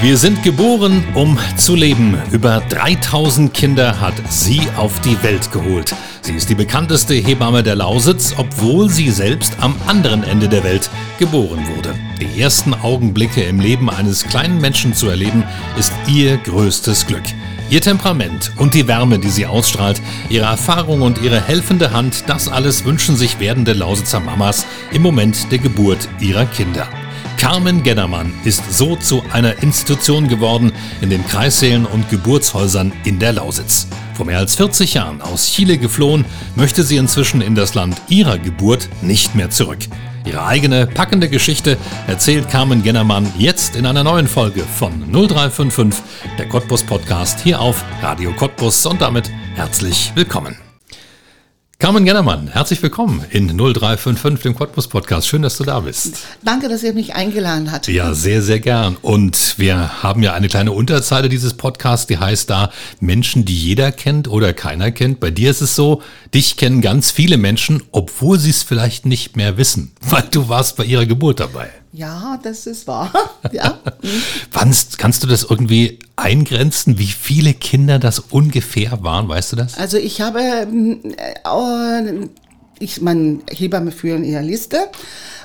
Wir sind geboren, um zu leben. Über 3000 Kinder hat sie auf die Welt geholt. Sie ist die bekannteste Hebamme der Lausitz, obwohl sie selbst am anderen Ende der Welt geboren wurde. Die ersten Augenblicke im Leben eines kleinen Menschen zu erleben, ist ihr größtes Glück. Ihr Temperament und die Wärme, die sie ausstrahlt, ihre Erfahrung und ihre helfende Hand, das alles wünschen sich werdende Lausitzer Mamas im Moment der Geburt ihrer Kinder. Carmen Gennermann ist so zu einer Institution geworden in den Kreissälen und Geburtshäusern in der Lausitz. Vor mehr als 40 Jahren aus Chile geflohen, möchte sie inzwischen in das Land ihrer Geburt nicht mehr zurück. Ihre eigene packende Geschichte erzählt Carmen Gennermann jetzt in einer neuen Folge von 0355, der Cottbus Podcast hier auf Radio Cottbus und damit herzlich willkommen. Carmen Gennermann, herzlich willkommen in 0355, dem Cottbus Podcast. Schön, dass du da bist. Danke, dass ihr mich eingeladen habt. Ja, sehr, sehr gern. Und wir haben ja eine kleine Unterzeile dieses Podcasts, die heißt da Menschen, die jeder kennt oder keiner kennt. Bei dir ist es so, dich kennen ganz viele Menschen, obwohl sie es vielleicht nicht mehr wissen, weil du warst bei ihrer Geburt dabei. Ja, das ist wahr. ja. Kannst, kannst du das irgendwie eingrenzen, wie viele Kinder das ungefähr waren? Weißt du das? Also ich habe, äh, ich meine, Hebamme führen ihre Liste.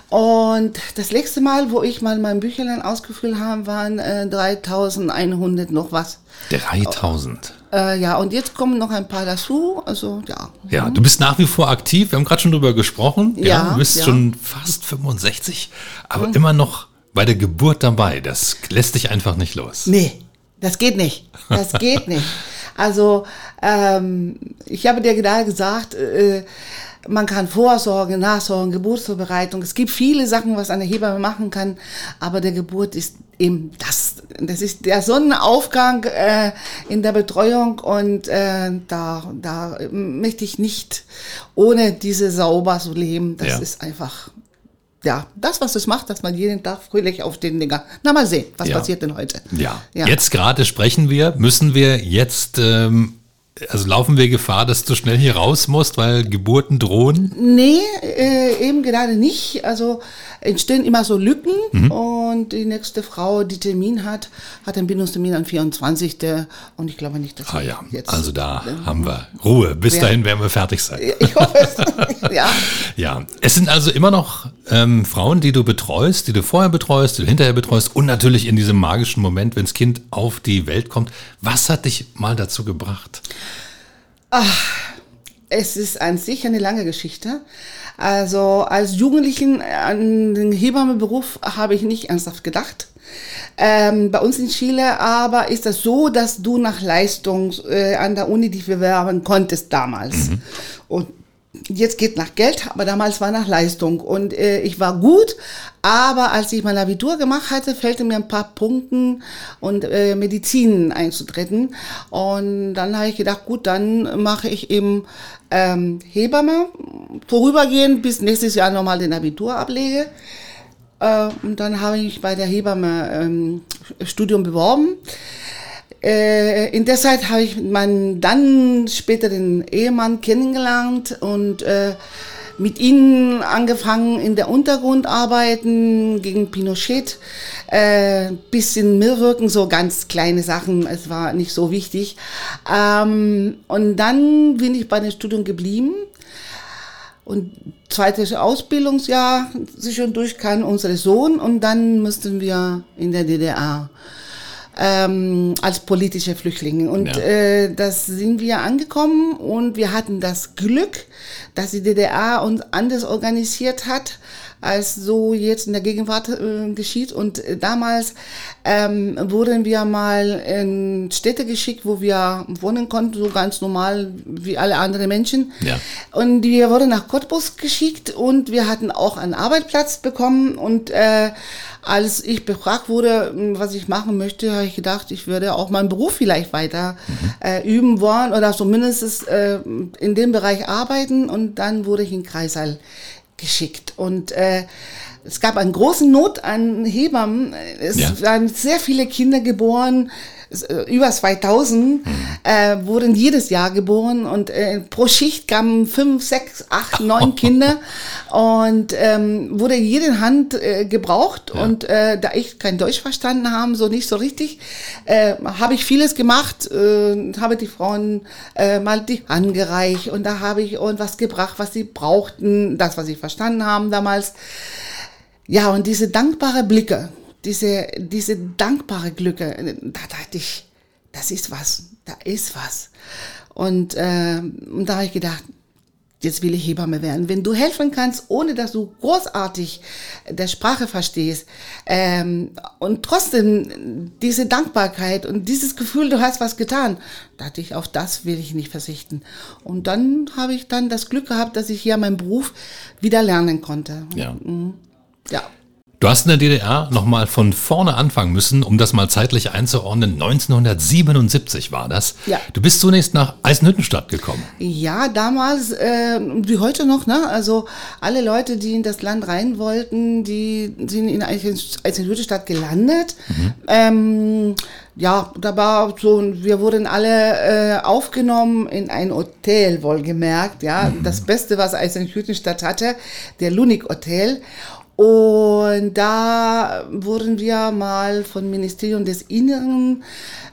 Und das letzte Mal, wo ich mal mein Bücherlein ausgefüllt habe, waren äh, 3100 noch was. 3000? Äh, ja, und jetzt kommen noch ein paar dazu. Also, ja. Ja, du bist nach wie vor aktiv. Wir haben gerade schon drüber gesprochen. Ja, Ja, du bist ja. schon fast 65, aber immer noch bei der Geburt dabei. Das lässt dich einfach nicht los. Nee, das geht nicht. Das geht nicht. Also, ähm, ich habe dir gerade gesagt, äh, man kann Vorsorge, Nachsorge, Geburtsvorbereitung. Es gibt viele Sachen, was eine Hebamme machen kann, aber der Geburt ist eben das. Das ist der Sonnenaufgang äh, in der Betreuung und äh, da, da möchte ich nicht ohne diese sauber so leben. Das Ja. ist einfach ja, das, was es macht, dass man jeden Tag fröhlich auf den Dinger. Na, mal sehen, was Ja. passiert denn heute? Ja. Ja. Jetzt gerade sprechen wir. Müssen wir jetzt, ähm, also laufen wir Gefahr, dass du schnell hier raus musst, weil Geburten drohen? Nee, äh, eben gerade nicht. Also entstehen immer so Lücken Mhm. und die nächste Frau, die Termin hat, hat einen Bindungstermin am 24. Und ich glaube nicht, dass Ah ja, jetzt. also da haben wir Ruhe. Bis Ja. dahin werden wir fertig sein. Ich hoffe es. ja. Ja, es sind also immer noch ähm, Frauen, die du betreust, die du vorher betreust, die du hinterher betreust und natürlich in diesem magischen Moment, wenn das Kind auf die Welt kommt. Was hat dich mal dazu gebracht? Es ist an sich eine lange Geschichte. Also als Jugendlichen an den Hebammenberuf habe ich nicht ernsthaft gedacht. Ähm, bei uns in Chile aber ist das so, dass du nach Leistung äh, an der Uni dich bewerben konntest damals. Und jetzt geht nach Geld, aber damals war nach Leistung. Und äh, ich war gut, aber als ich mein Abitur gemacht hatte, fehlte mir ein paar Punkten und äh, Medizin einzutreten. Und dann habe ich gedacht, gut, dann mache ich eben ähm, Hebamme, vorübergehend bis nächstes Jahr nochmal den Abitur ablege. Äh, und dann habe ich bei der Hebamme ähm, Studium beworben. Äh, in der Zeit habe ich meinen dann später den Ehemann kennengelernt und äh, mit ihnen angefangen in der Untergrund arbeiten gegen Pinochet, äh, bisschen mitwirken, so ganz kleine Sachen, es war nicht so wichtig. Ähm, und dann bin ich bei dem Studium geblieben. Und zweites Ausbildungsjahr zwischendurch kam unser Sohn und dann mussten wir in der DDR ähm, als politische Flüchtlinge. Und Ja. äh, das sind wir angekommen und wir hatten das Glück, dass die DDR uns anders organisiert hat als so jetzt in der Gegenwart äh, geschieht. Und äh, damals ähm, wurden wir mal in Städte geschickt, wo wir wohnen konnten, so ganz normal wie alle anderen Menschen. Ja. Und wir wurden nach Cottbus geschickt und wir hatten auch einen Arbeitsplatz bekommen und äh, als ich befragt wurde, was ich machen möchte, habe ich gedacht, ich würde auch meinen Beruf vielleicht weiter äh, üben wollen oder zumindest äh, in dem Bereich arbeiten. Und dann wurde ich in Kreisal geschickt. Und äh, es gab einen großen Not an Hebammen. Es Ja. waren sehr viele Kinder geboren. Äh, Über 2000 äh, wurden jedes Jahr geboren und äh, pro Schicht kamen fünf, sechs, acht, neun Kinder und ähm, wurde jede Hand äh, gebraucht und äh, da ich kein Deutsch verstanden habe, so nicht so richtig, äh, habe ich vieles gemacht, äh, habe die Frauen äh, mal die Hand gereicht und da habe ich irgendwas gebracht, was sie brauchten, das, was sie verstanden haben damals. Ja, und diese dankbare Blicke, diese, diese dankbare Glücke, da dachte ich, das ist was, da ist was. Und, äh, und da habe ich gedacht, jetzt will ich Hebamme werden. Wenn du helfen kannst, ohne dass du großartig der Sprache verstehst ähm, und trotzdem diese Dankbarkeit und dieses Gefühl, du hast was getan, dachte ich, auf das will ich nicht verzichten. Und dann habe ich dann das Glück gehabt, dass ich hier meinen Beruf wieder lernen konnte. Ja. Ja. Du hast in der DDR nochmal von vorne anfangen müssen, um das mal zeitlich einzuordnen. 1977 war das. Ja. Du bist zunächst nach Eisenhüttenstadt gekommen. Ja, damals, äh, wie heute noch, ne? Also alle Leute, die in das Land rein wollten, die sind in Eisenhüttenstadt gelandet. Ähm, ja, da war so, wir wurden alle äh, aufgenommen in ein Hotel, wohlgemerkt, ja. Das Beste, was Eisenhüttenstadt hatte, der Lunik Hotel. Und da wurden wir mal vom Ministerium des Inneren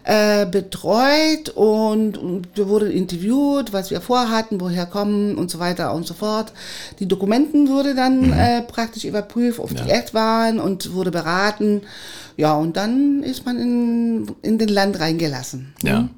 äh, betreut und, und wir wurden interviewt, was wir vorhatten, woher kommen und so weiter und so fort. Die Dokumenten wurde dann äh, praktisch überprüft, ob die echt waren und wurde beraten. Ja, und dann ist man in, in den Land reingelassen. Ja.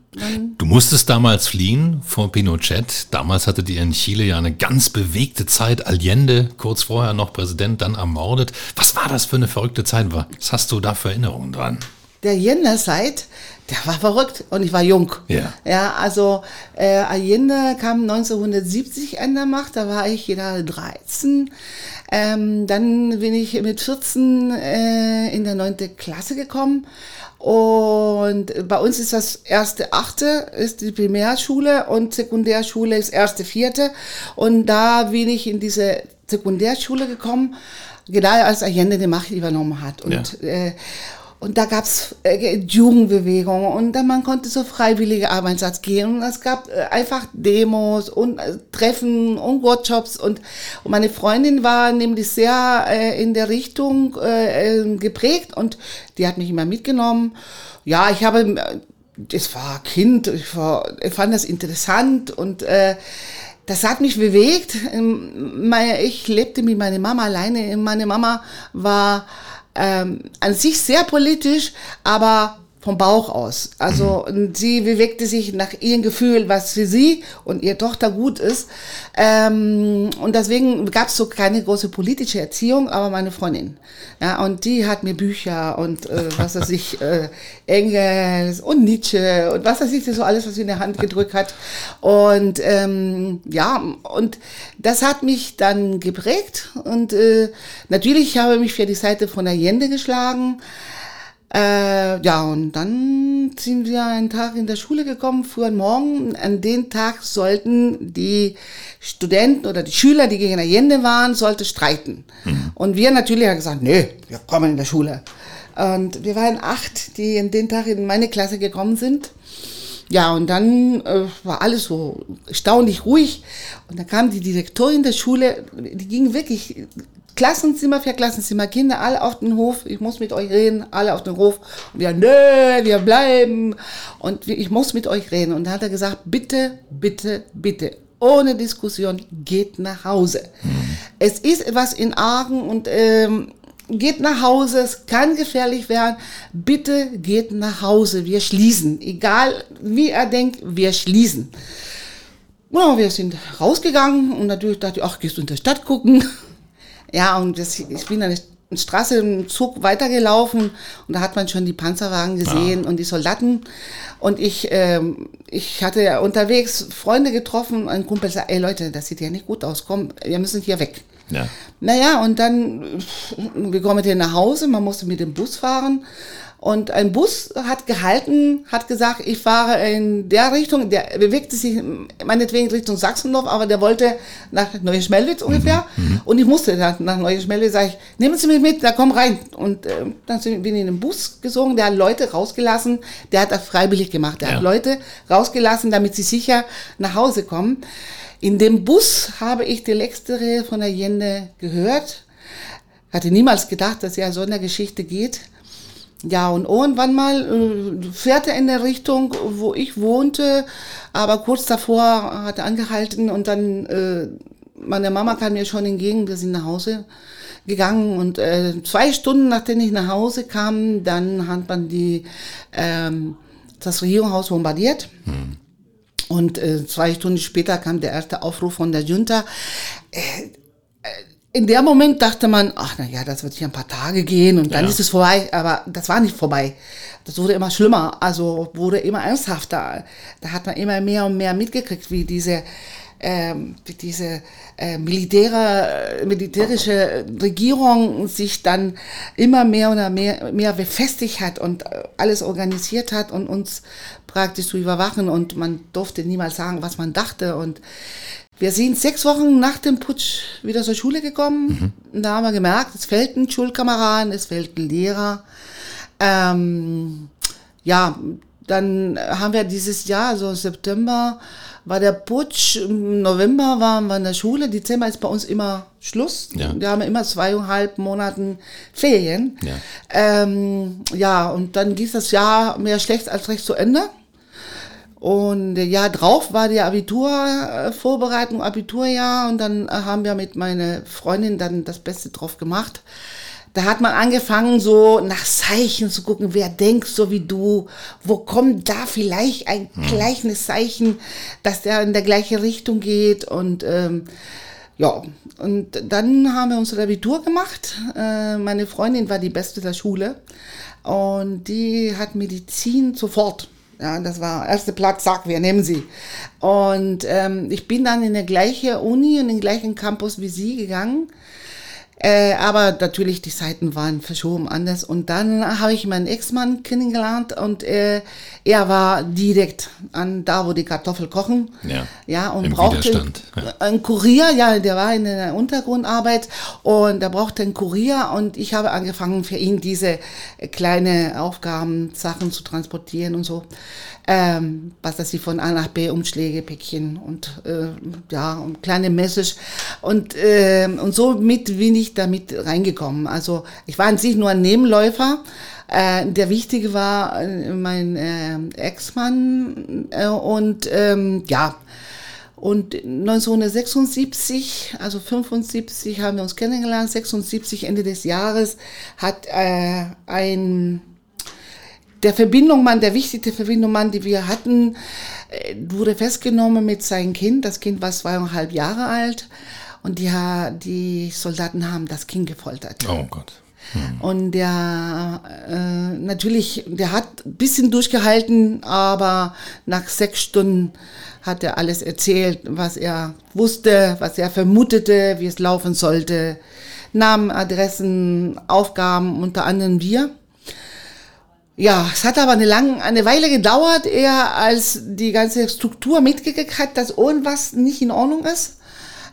Du musstest damals fliehen vor Pinochet. Damals hattet ihr in Chile ja eine ganz bewegte Zeit. Allende, kurz vorher noch Präsident, dann ermordet. Was war das für eine verrückte Zeit? Was hast du da für Erinnerungen dran? Der Allende-Zeit, der war verrückt und ich war jung. Ja. Ja, also äh, Allende kam 1970 an der Macht, da war ich gerade 13. Ähm, dann bin ich mit 14 äh, in der neunte Klasse gekommen. Und bei uns ist das erste achte ist die Primärschule und Sekundärschule ist erste vierte. Und da bin ich in diese Sekundärschule gekommen, genau als Allende die Macht übernommen hat. Und Ja. äh, und da gab's äh, Jugendbewegungen und dann man konnte so freiwillige Arbeitssatz gehen und es gab äh, einfach Demos und äh, Treffen und Workshops und, und meine Freundin war nämlich sehr äh, in der Richtung äh, äh, geprägt und die hat mich immer mitgenommen. Ja, ich habe, äh, es war Kind, ich, war, ich fand das interessant und äh, das hat mich bewegt. Ähm, Ich lebte mit meiner Mama alleine. Meine Mama war ähm, an sich sehr politisch, aber vom Bauch aus. Also und sie bewegte sich nach ihrem Gefühl, was für sie und ihre Tochter gut ist. Ähm, und deswegen gab es so keine große politische Erziehung, aber meine Freundin. Ja, und die hat mir Bücher und äh, was weiß ich, äh, Engels und Nietzsche und was weiß ich, so alles, was sie in der Hand gedrückt hat. Und ähm, ja, und das hat mich dann geprägt. Und äh, natürlich habe ich mich für die Seite von Allende geschlagen. Äh, ja, und dann sind wir einen Tag in der Schule gekommen, frühen Morgen. An den Tag sollten die Studenten oder die Schüler, die gegen Allende waren, sollte streiten. Und wir natürlich haben gesagt, nee, wir kommen in der Schule. Und wir waren acht, die in den Tag in meine Klasse gekommen sind. Ja, und dann äh, war alles so erstaunlich ruhig. Und dann kam die Direktorin der Schule, die ging wirklich Klassenzimmer für Klassenzimmer, Kinder alle auf den Hof, ich muss mit euch reden, alle auf den Hof. Und wir, nö, wir bleiben. Und ich muss mit euch reden. Und dann hat er gesagt, bitte, bitte, bitte, ohne Diskussion, geht nach Hause. Es ist etwas in Argen und ähm, geht nach Hause, es kann gefährlich werden. Bitte geht nach Hause, wir schließen. Egal wie er denkt, wir schließen. Ja, wir sind rausgegangen und natürlich dachte ich, ach, gehst du in der Stadt gucken? Ja, und das, ich bin eine Straße im Zug weitergelaufen und da hat man schon die Panzerwagen gesehen ah. und die Soldaten. Und ich, ähm, ich hatte unterwegs Freunde getroffen, ein Kumpel sagt, ey Leute, das sieht ja nicht gut aus, komm, wir müssen hier weg. Ja. Naja, und dann, wir kommen hier nach Hause, man musste mit dem Bus fahren. Und ein Bus hat gehalten, hat gesagt, ich fahre in der Richtung, der bewegte sich meinetwegen Richtung Sachsendorf, aber der wollte nach Neuschmelwitz ungefähr. Mhm. mhm. Und ich musste dann nach Neuschmelwitz, sage ich, nehmen Sie mich mit, da komm rein. Und äh, dann bin ich in den Bus gesungen, der hat Leute rausgelassen, der hat das freiwillig gemacht, der ja. hat Leute rausgelassen, damit sie sicher nach Hause kommen. In dem Bus habe ich die letztere von der Jende gehört. Hatte niemals gedacht, dass er so eine Geschichte geht. Ja, und irgendwann mal äh, fährt er in der Richtung, wo ich wohnte, aber kurz davor hat er angehalten und dann, äh, meine Mama kam mir schon entgegen, wir sind nach Hause gegangen und äh, zwei Stunden nachdem ich nach Hause kam, dann hat man die, ähm, das Regierungshaus bombardiert. Hm. Und äh, zwei Stunden später kam der erste Aufruf von der Junta. Äh, äh in dem Moment dachte man, ach na ja, das wird hier ein paar Tage gehen und dann ja. ist es vorbei. Aber das war nicht vorbei. Das wurde immer schlimmer, also wurde immer ernsthafter. Da hat man immer mehr und mehr mitgekriegt, wie diese ähm, wie diese äh, militäre, militärische Regierung sich dann immer mehr oder mehr, mehr befestigt hat und äh, alles organisiert hat und uns praktisch zu überwachen und man durfte niemals sagen, was man dachte und wir sind sechs Wochen nach dem Putsch wieder zur Schule gekommen. Mhm. Da haben wir gemerkt, es fehlt ein Schulkameraden, es fehlt ein Lehrer. Ähm, ja, dann haben wir dieses Jahr, also im September, war der Putsch, im November waren wir in der Schule, Dezember ist bei uns immer Schluss. Ja. Wir haben immer zweieinhalb Monaten Ferien. Ja, ähm, ja und dann ging das Jahr mehr schlecht als recht zu Ende. Und ja, drauf war die Abiturvorbereitung, Abiturjahr und dann haben wir mit meiner Freundin dann das Beste drauf gemacht. Da hat man angefangen, so nach Zeichen zu gucken, wer denkt so wie du, wo kommt da vielleicht ein hm. gleiches Zeichen, dass der in der gleiche Richtung geht und ähm, ja, und dann haben wir unser Abitur gemacht. Äh, meine Freundin war die Beste der Schule und die hat Medizin sofort ja, das war erster Platz, sag, wir nehmen sie. Und ähm, ich bin dann in der gleiche Uni, in den gleichen Campus wie sie gegangen. Äh, aber natürlich, die Zeiten waren verschoben anders. Und dann habe ich meinen Ex-Mann kennengelernt und äh, er war direkt an da, wo die Kartoffel kochen. Ja, ja und Im brauchte ja. einen Kurier. Ja, der war in der Untergrundarbeit und er brauchte einen Kurier. Und ich habe angefangen, für ihn diese kleine Aufgaben, Sachen zu transportieren und so ähm, was das sie von A nach B Umschläge, Päckchen und äh, ja, und kleine Message und äh, und so mit bin ich damit reingekommen. Also ich war an sich nur ein Nebenläufer. Äh, der wichtige war äh, mein äh, Ex-Mann äh, und ähm, ja. Und 1976, also 75 haben wir uns kennengelernt, 76 Ende des Jahres hat äh, ein der Verbindungsmann, der wichtigste Verbindungsmann, die wir hatten, äh, wurde festgenommen mit seinem Kind. Das Kind war zweieinhalb Jahre alt und die, die Soldaten haben das Kind gefoltert. Oh Gott. Hm. Und der, äh, natürlich, der hat ein bisschen durchgehalten, aber nach sechs Stunden hat er alles erzählt, was er wusste, was er vermutete, wie es laufen sollte. Namen, Adressen, Aufgaben, unter anderem wir. Ja, es hat aber eine, lange, eine Weile gedauert, eher als die ganze Struktur mitgekriegt hat, dass irgendwas nicht in Ordnung ist.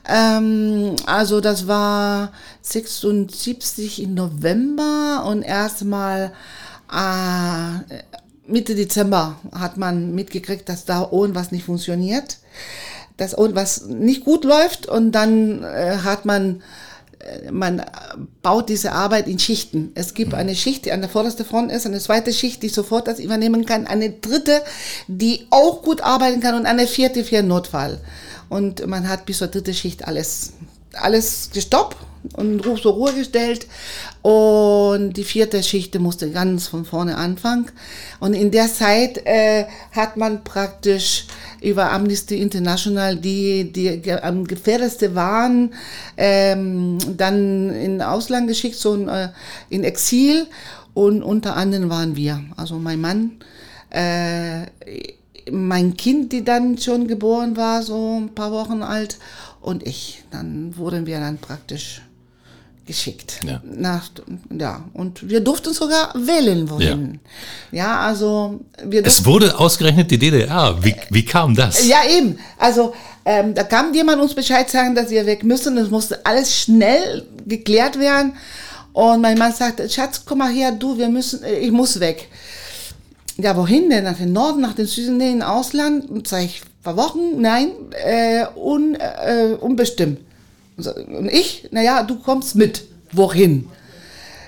Ähm, also das war 76 im November und erstmal äh, Mitte Dezember hat man mitgekriegt, dass da irgendwas nicht funktioniert, dass irgendwas nicht gut läuft und dann äh, hat man man baut diese Arbeit in Schichten. Es gibt eine Schicht, die an der vordersten Front ist, eine zweite Schicht, die sofort das übernehmen kann, eine dritte, die auch gut arbeiten kann und eine vierte für einen Notfall. Und man hat bis zur dritten Schicht alles, alles gestoppt und zur Ruhe gestellt. Und die vierte Schicht musste ganz von vorne anfangen. Und in der Zeit äh, hat man praktisch über Amnesty International, die, die am gefährdetsten waren, ähm, dann in Ausland geschickt, so in, äh, in Exil. Und unter anderem waren wir, also mein Mann, äh, mein Kind, die dann schon geboren war, so ein paar Wochen alt, und ich. Dann wurden wir dann praktisch geschickt. Ja. Nach, ja. Und wir durften sogar wählen wohin. Ja, also wir Es wurde ausgerechnet die DDR. Wie, wie kam das? ja, eben. Also ähm, da kam jemand uns Bescheid sagen, dass wir weg müssen. Es musste alles schnell geklärt werden. Und mein Mann sagte, Schatz, komm mal her, du, wir müssen, äh, ich muss weg. Ja, wohin denn? Nach dem Norden, nach dem Süden, nee, in Ausland? Sag ich, paar Wochen? Nein, äh, un, äh, unbestimmt. Und ich, naja, du kommst mit. Wohin?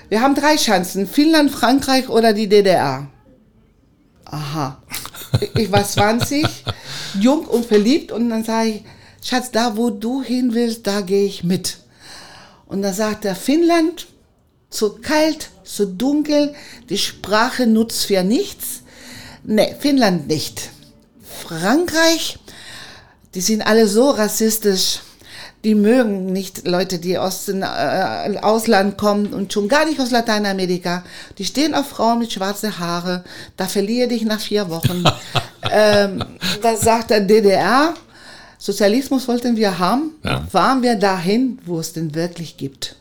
Wir haben drei Chancen, Finnland, Frankreich oder die DDR. Aha. Ich war 20, jung und verliebt und dann sage ich, Schatz, da wo du hin willst, da gehe ich mit. Und dann sagt er, Finnland, zu kalt, zu dunkel, die Sprache nutzt für nichts. Nee, Finnland nicht. Frankreich, die sind alle so rassistisch. Die mögen nicht Leute, die aus dem äh, Ausland kommen und schon gar nicht aus Lateinamerika. Die stehen auf Frauen mit schwarzen Haare. Da verliere dich nach vier Wochen. ähm, da sagt der DDR, Sozialismus wollten wir haben. Ja. Fahren wir dahin, wo es den wirklich gibt.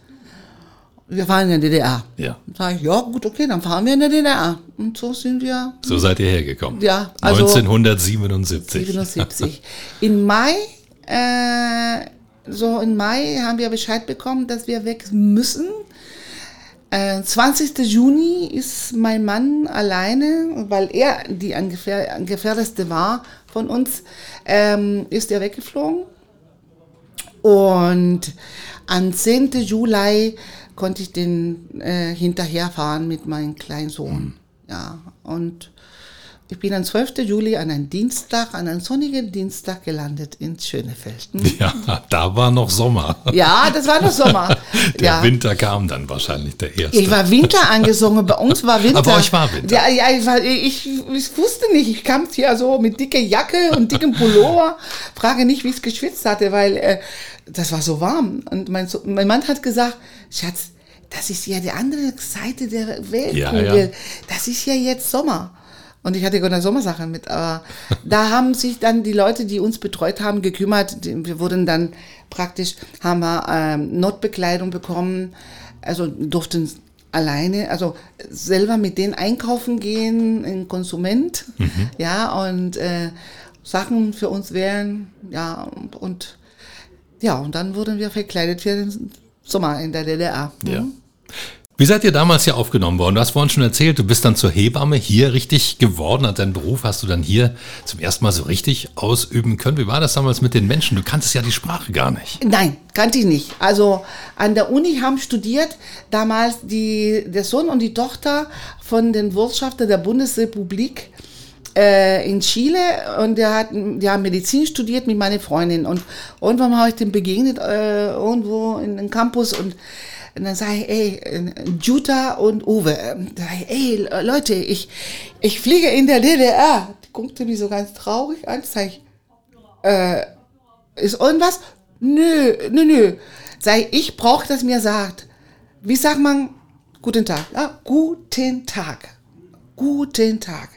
Wir fahren in der DDR. Ja. Sag ich, ja, gut, okay, dann fahren wir in der DDR. Und so sind wir So seid ihr hergekommen. Ja, also- 1977. 77. In Mai, äh, so in Mai haben wir Bescheid bekommen, dass wir weg müssen. Äh, 20. Juni ist mein Mann alleine, weil er die angefähr- angefährdetste war von uns, ähm, ist er weggeflogen. Und am 10. Juli konnte ich den äh, hinterherfahren mit meinem kleinen Sohn. Ja, und ich bin am 12. Juli an einem Dienstag, an einem sonnigen Dienstag gelandet in Schönefeld. Hm? Ja, da war noch Sommer. Ja, das war noch Sommer. Der ja. Winter kam dann wahrscheinlich der erste. Ich war Winter angesungen, bei uns war Winter. Aber euch war Winter. Ja, ja ich, war, ich, ich wusste nicht, ich kam hier so mit dicke Jacke und dickem Pullover, frage nicht, wie ich es geschwitzt hatte, weil äh, das war so warm. Und mein, mein Mann hat gesagt, Schatz, das ist ja die andere Seite der Weltkugel. Ja, ja. Das ist ja jetzt Sommer. Und ich hatte gar keine Sommersachen mit, aber da haben sich dann die Leute, die uns betreut haben, gekümmert. Wir wurden dann praktisch, haben wir ähm, Notbekleidung bekommen, also durften alleine, also selber mit denen einkaufen gehen, ein Konsument, ja, und äh, Sachen für uns wären, ja, und ja, und dann wurden wir verkleidet für den Sommer in der DDR. Ja. Wie seid ihr damals hier aufgenommen worden? Du hast vorhin schon erzählt, du bist dann zur Hebamme hier richtig geworden. Hat deinen Beruf hast du dann hier zum ersten Mal so richtig ausüben können. Wie war das damals mit den Menschen? Du kanntest ja die Sprache gar nicht. Nein, kannte ich nicht. Also an der Uni haben studiert damals die, der Sohn und die Tochter von den Wirtschafter der Bundesrepublik äh, in Chile und der hat, die haben Medizin studiert mit meiner Freundin und irgendwann habe ich den begegnet äh, irgendwo in einem Campus und und dann sage ich, ey, äh, Jutta und Uwe, ähm, sag ich, ey, Leute, ich, ich fliege in der DDR. Die guckte mich so ganz traurig an, sag ich, ist irgendwas? Nö, nö, nö. Sei ich brauche, dass mir sagt. Wie sagt man guten Tag? Ja, guten Tag. Guten Tag.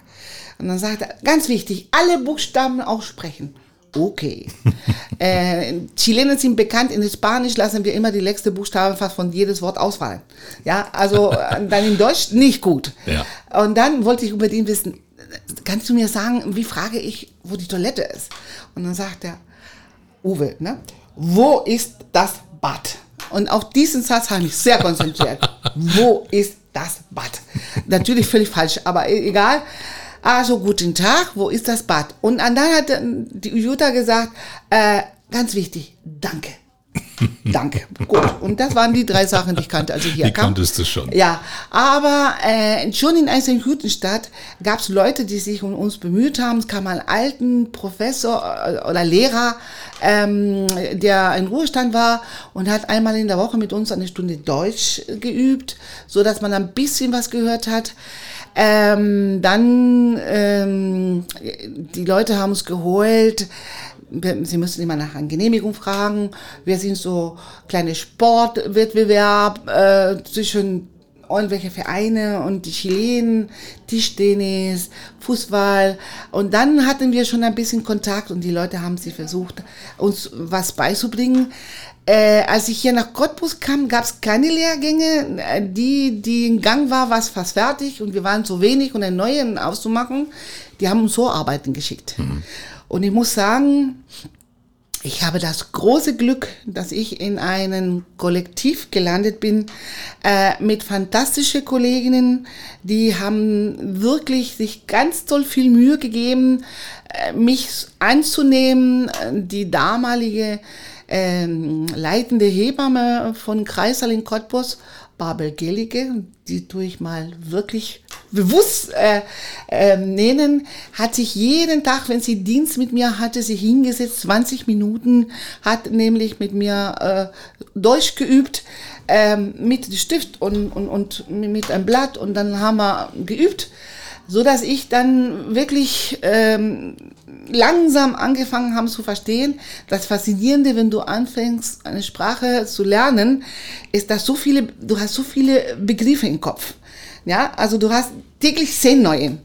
Und dann sagt er, ganz wichtig, alle Buchstaben aussprechen. Okay. äh, Chilenen sind bekannt, in Spanisch lassen wir immer die letzte Buchstabe fast von jedes Wort ausfallen. Ja, also äh, dann in Deutsch nicht gut. Ja. Und dann wollte ich unbedingt wissen, kannst du mir sagen, wie frage ich, wo die Toilette ist? Und dann sagt er, Uwe, ne? wo ist das Bad? Und auf diesen Satz habe ich mich sehr konzentriert. wo ist das Bad? Natürlich völlig falsch, aber e- egal. Also, guten Tag, wo ist das Bad? Und dann hat die Jutta gesagt, äh, ganz wichtig, danke. danke. Gut. Und das waren die drei Sachen, die ich kannte, als ich hier Die kam. kanntest du schon. Ja, aber äh, schon in Eisenhüttenstadt gab es Leute, die sich um uns bemüht haben. Es kam ein alten Professor äh, oder Lehrer, ähm, der in Ruhestand war und hat einmal in der Woche mit uns eine Stunde Deutsch geübt, so dass man ein bisschen was gehört hat. Ähm, dann, ähm, die Leute haben uns geholt. Sie müssen immer nach einer Genehmigung fragen. Wir sind so kleine Sportwettbewerb äh, zwischen irgendwelche Vereine und die Chilenen, Tischtennis, Fußball. Und dann hatten wir schon ein bisschen Kontakt und die Leute haben sich versucht, uns was beizubringen. Äh, als ich hier nach Cottbus kam, gab es keine Lehrgänge. Äh, die, die in Gang war, war es fast fertig und wir waren zu wenig, um einen neuen auszumachen. Die haben uns so Arbeiten geschickt. Mhm. Und ich muss sagen, ich habe das große Glück, dass ich in einem Kollektiv gelandet bin äh, mit fantastischen Kolleginnen, die haben wirklich sich ganz toll viel Mühe gegeben, äh, mich anzunehmen. Die damalige äh, leitende Hebamme von Kreisal in Cottbus Babel Gelige, die tue ich mal wirklich bewusst äh, äh, nennen, hat sich jeden Tag, wenn sie Dienst mit mir hatte, sich hingesetzt, 20 Minuten, hat nämlich mit mir äh, Deutsch geübt, ähm, mit Stift und, und, und mit einem Blatt und dann haben wir geübt, so dass ich dann wirklich ähm, langsam angefangen haben zu verstehen, das Faszinierende, wenn du anfängst, eine Sprache zu lernen, ist, dass so viele, du hast so viele Begriffe im Kopf. Ja, also du hast täglich zehn neue.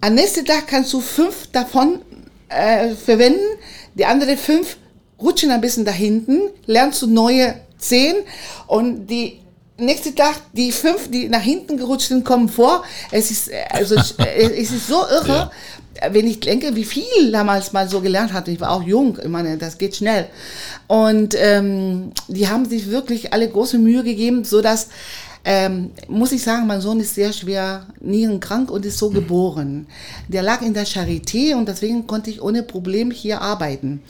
Am nächsten Tag kannst du fünf davon äh, verwenden, die anderen fünf rutschen ein bisschen da hinten, lernst du neue zehn und die nächste Tag, die fünf, die nach hinten gerutscht sind, kommen vor. Es ist, also, es ist so irre. Ja wenn ich denke, wie viel damals mal so gelernt hatte, ich war auch jung, ich meine, das geht schnell. Und ähm, die haben sich wirklich alle große Mühe gegeben, so dass ähm, muss ich sagen, mein Sohn ist sehr schwer nierenkrank und ist so mhm. geboren. Der lag in der Charité und deswegen konnte ich ohne Problem hier arbeiten.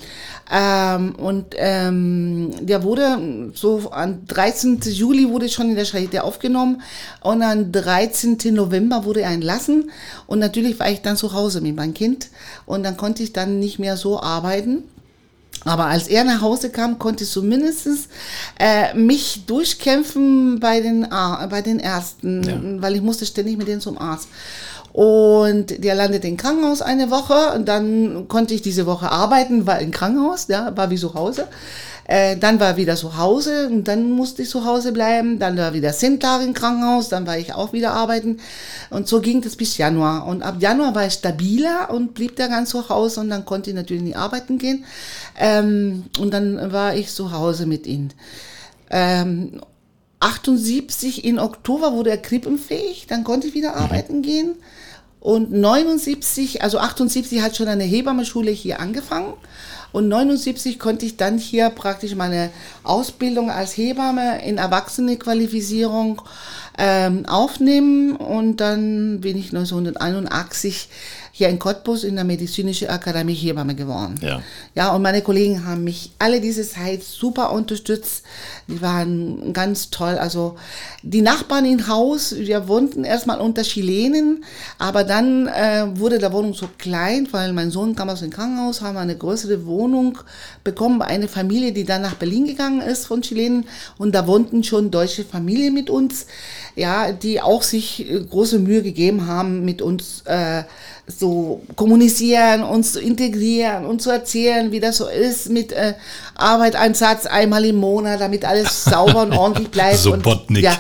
Ähm, und ähm, der wurde so am 13. Juli wurde schon in der Charité aufgenommen und am 13. November wurde er entlassen und natürlich war ich dann zu Hause mit meinem Kind und dann konnte ich dann nicht mehr so arbeiten. Aber als er nach Hause kam, konnte ich zumindest äh, mich durchkämpfen bei den, äh, bei den Ärzten, ja. weil ich musste ständig mit denen zum Arzt. Und der landete im Krankenhaus eine Woche und dann konnte ich diese Woche arbeiten, war im Krankenhaus, ja, war wie zu Hause. Äh, dann war wieder zu Hause und dann musste ich zu Hause bleiben. Dann war wieder zehn Tage im Krankenhaus, dann war ich auch wieder arbeiten. Und so ging das bis Januar. Und ab Januar war ich stabiler und blieb da ganz zu Hause und dann konnte ich natürlich nicht arbeiten gehen. Ähm, und dann war ich zu Hause mit ihm. Ähm, 78 in Oktober wurde er krippenfähig, dann konnte ich wieder mhm. arbeiten gehen. Und 79, also 78 hat schon eine Hebammenschule hier angefangen. Und 79 konnte ich dann hier praktisch meine Ausbildung als Hebamme in Erwachsene-Qualifizierung ähm, aufnehmen. Und dann bin ich 1981 hier in Cottbus in der Medizinischen Akademie Hebamme geworden. Ja. ja, und meine Kollegen haben mich alle diese Zeit super unterstützt. Die waren ganz toll. Also die Nachbarn im Haus, wir wohnten erstmal unter Chilenen, aber dann äh, wurde der Wohnung so klein, weil mein Sohn kam aus dem Krankenhaus, haben eine größere Wohnung bekommen bei einer Familie, die dann nach Berlin gegangen ist von Chilenen und da wohnten schon deutsche Familien mit uns, ja, die auch sich äh, große Mühe gegeben haben, mit uns äh, so kommunizieren, uns zu integrieren und zu erzählen, wie das so ist mit äh, Arbeiteinsatz einmal im Monat, damit alles sauber und ordentlich bleibt. So und, Botnik. Ja,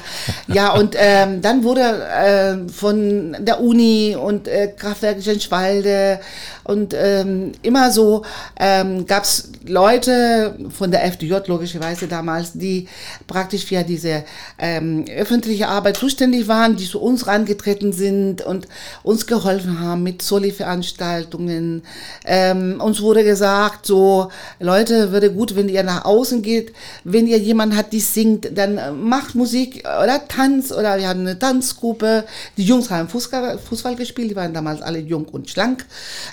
ja und ähm, dann wurde äh, von der Uni und äh, Kraftwerk Genschwalde und ähm, immer so ähm, gab es Leute von der FDJ logischerweise damals, die praktisch für diese ähm, öffentliche Arbeit zuständig waren, die zu uns rangetreten sind und uns geholfen haben mit Soli-Veranstaltungen. Ähm, uns wurde gesagt, so Leute, würde gut, wenn ihr nach außen geht, wenn ihr jemanden habt, die singt, dann macht Musik oder Tanz oder wir hatten eine Tanzgruppe. Die Jungs haben Fußball, Fußball gespielt, die waren damals alle jung und schlank.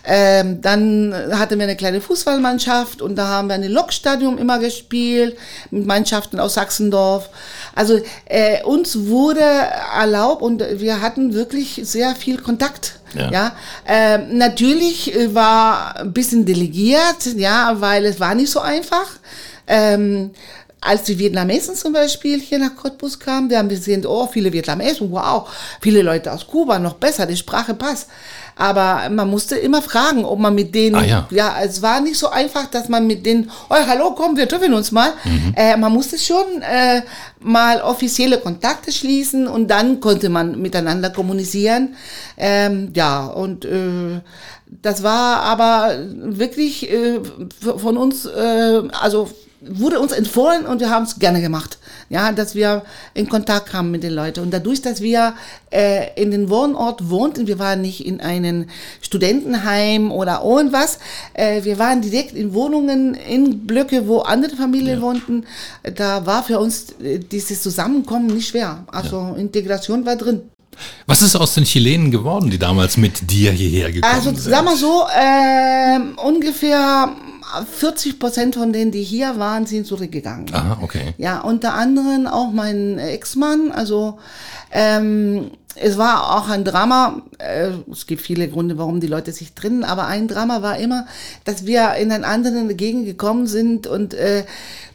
Ähm, dann hatten wir eine kleine Fußballmannschaft und da haben wir ein Lokstadium immer gespielt mit Mannschaften aus Sachsendorf. Also äh, uns wurde erlaubt und wir hatten wirklich sehr viel Kontakt. Ja, ja ähm, natürlich war ein bisschen delegiert, ja, weil es war nicht so einfach. Ähm, als die Vietnamesen zum Beispiel hier nach Cottbus kamen, wir haben gesehen, oh, viele Vietnamesen, wow, viele Leute aus Kuba, noch besser, die Sprache passt. Aber man musste immer fragen, ob man mit denen, Ah, ja. ja, es war nicht so einfach, dass man mit denen, oh, hallo, komm, wir treffen uns mal. Äh, man musste schon äh, mal offizielle Kontakte schließen und dann konnte man miteinander kommunizieren. Ähm, ja, und äh, das war aber wirklich äh, von uns, äh, also wurde uns empfohlen und wir haben es gerne gemacht. Ja, dass wir in Kontakt kamen mit den Leuten. Und dadurch, dass wir äh, in den Wohnort wohnten, wir waren nicht in einem Studentenheim oder irgendwas, äh, wir waren direkt in Wohnungen, in Blöcke, wo andere Familien wohnten. Da war für uns äh, dieses Zusammenkommen nicht schwer. Also Integration war drin. Was ist aus den Chilenen geworden, die damals mit dir hierher gekommen Also sind? sag mal so, ähm, ungefähr 40 Prozent von denen, die hier waren, sind zurückgegangen. Aha, okay. Ja, unter anderem auch mein Ex-Mann. Also ähm, es war auch ein Drama. Äh, es gibt viele Gründe, warum die Leute sich trennen, aber ein Drama war immer, dass wir in eine andere Gegend gekommen sind und äh,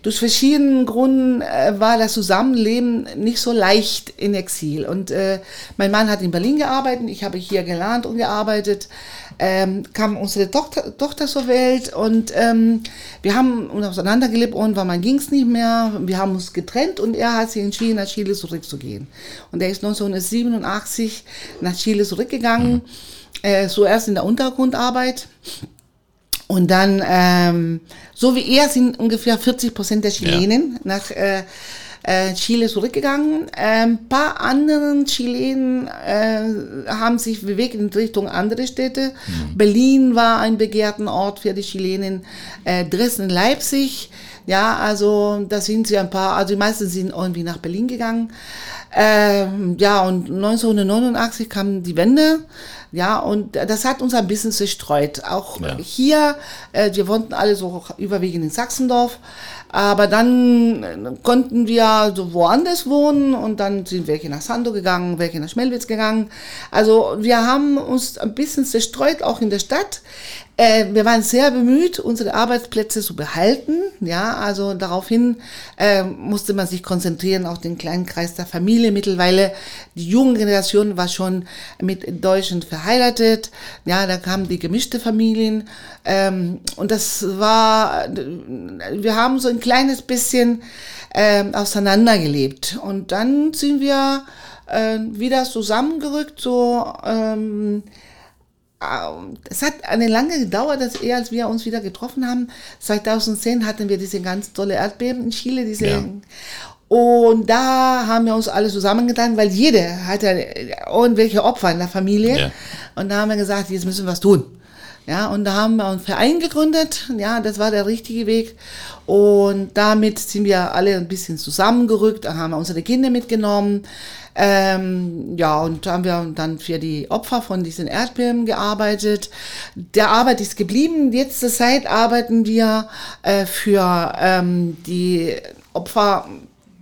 durch verschiedene Gründe äh, war das Zusammenleben nicht so leicht in Exil. Und äh, mein Mann hat in Berlin gearbeitet, ich habe hier gelernt und gearbeitet. Ähm, kam unsere Tochter, Tochter zur Welt und ähm, wir haben uns auseinandergelebt und wann ging es nicht mehr. Wir haben uns getrennt und er hat sich entschieden, nach Chile zurückzugehen. Und er ist 1987 nach Chile zurückgegangen, äh, zuerst in der Untergrundarbeit. Und dann, ähm, so wie er, sind ungefähr 40 Prozent der Chilenen nach äh, äh, Chile zurückgegangen. Ein ähm, paar anderen Chilenen äh, haben sich bewegt in Richtung andere Städte. Berlin war ein begehrten Ort für die Chilenen. Äh, Dresden, Leipzig. Ja, also da sind sie ein paar, also die meisten sind irgendwie nach Berlin gegangen. Ähm, ja, und 1989 kam die Wende. Ja, und das hat uns ein bisschen zerstreut. Auch Ja. hier, äh, wir wohnten alle so überwiegend in Sachsendorf. Aber dann äh, konnten wir so woanders wohnen und dann sind welche nach Sando gegangen, welche nach Schmelwitz gegangen. Also wir haben uns ein bisschen zerstreut, auch in der Stadt. Äh, wir waren sehr bemüht, unsere Arbeitsplätze zu behalten. Ja, also daraufhin äh, musste man sich konzentrieren auf den kleinen Kreis der Familie. Mittlerweile die junge Generation war schon mit Deutschen verheiratet. Ja, da kamen die gemischte Familien. Ähm, und das war, wir haben so ein kleines bisschen ähm, auseinandergelebt. Und dann sind wir äh, wieder zusammengerückt, so ähm, es hat eine lange gedauert, dass er, als wir uns wieder getroffen haben, 2010 hatten wir diese ganz tolle Erdbeben in Chile, diese Ja. und da haben wir uns alle zusammengetan, weil jeder hatte irgendwelche Opfer in der Familie. Ja. Und da haben wir gesagt, jetzt müssen wir was tun. Ja, und da haben wir einen Verein gegründet. Ja, das war der richtige Weg. Und damit sind wir alle ein bisschen zusammengerückt. Da haben wir unsere Kinder mitgenommen. Ähm, ja, und haben wir dann für die Opfer von diesen Erdbeben gearbeitet. Der Arbeit ist geblieben. Jetzt zur Zeit arbeiten wir äh, für ähm, die Opfer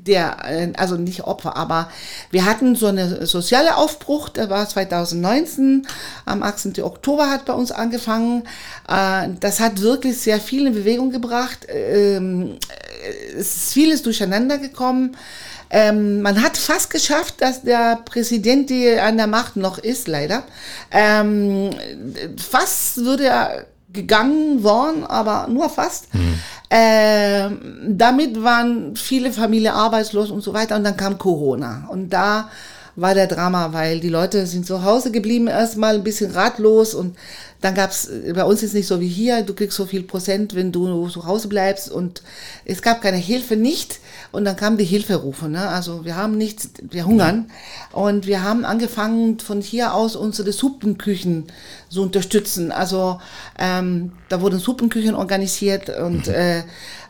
der, äh, also nicht Opfer, aber wir hatten so eine soziale Aufbruch, der war 2019, am 18. Oktober hat bei uns angefangen. Äh, Das hat wirklich sehr viel in Bewegung gebracht. Ähm, Es ist vieles durcheinander gekommen. Ähm, man hat fast geschafft, dass der Präsident, der an der Macht noch ist, leider, ähm, fast würde er gegangen worden, aber nur fast. Ähm, damit waren viele Familien arbeitslos und so weiter und dann kam Corona und da war der Drama, weil die Leute sind zu Hause geblieben, erstmal ein bisschen ratlos und dann gab's bei uns ist nicht so wie hier, du kriegst so viel Prozent, wenn du zu Hause bleibst und es gab keine Hilfe nicht. Und dann kamen die Hilferufe, ne? also wir haben nichts, wir hungern. Und wir haben angefangen von hier aus unsere Suppenküchen zu unterstützen, also ähm, da wurden Suppenküchen organisiert und äh,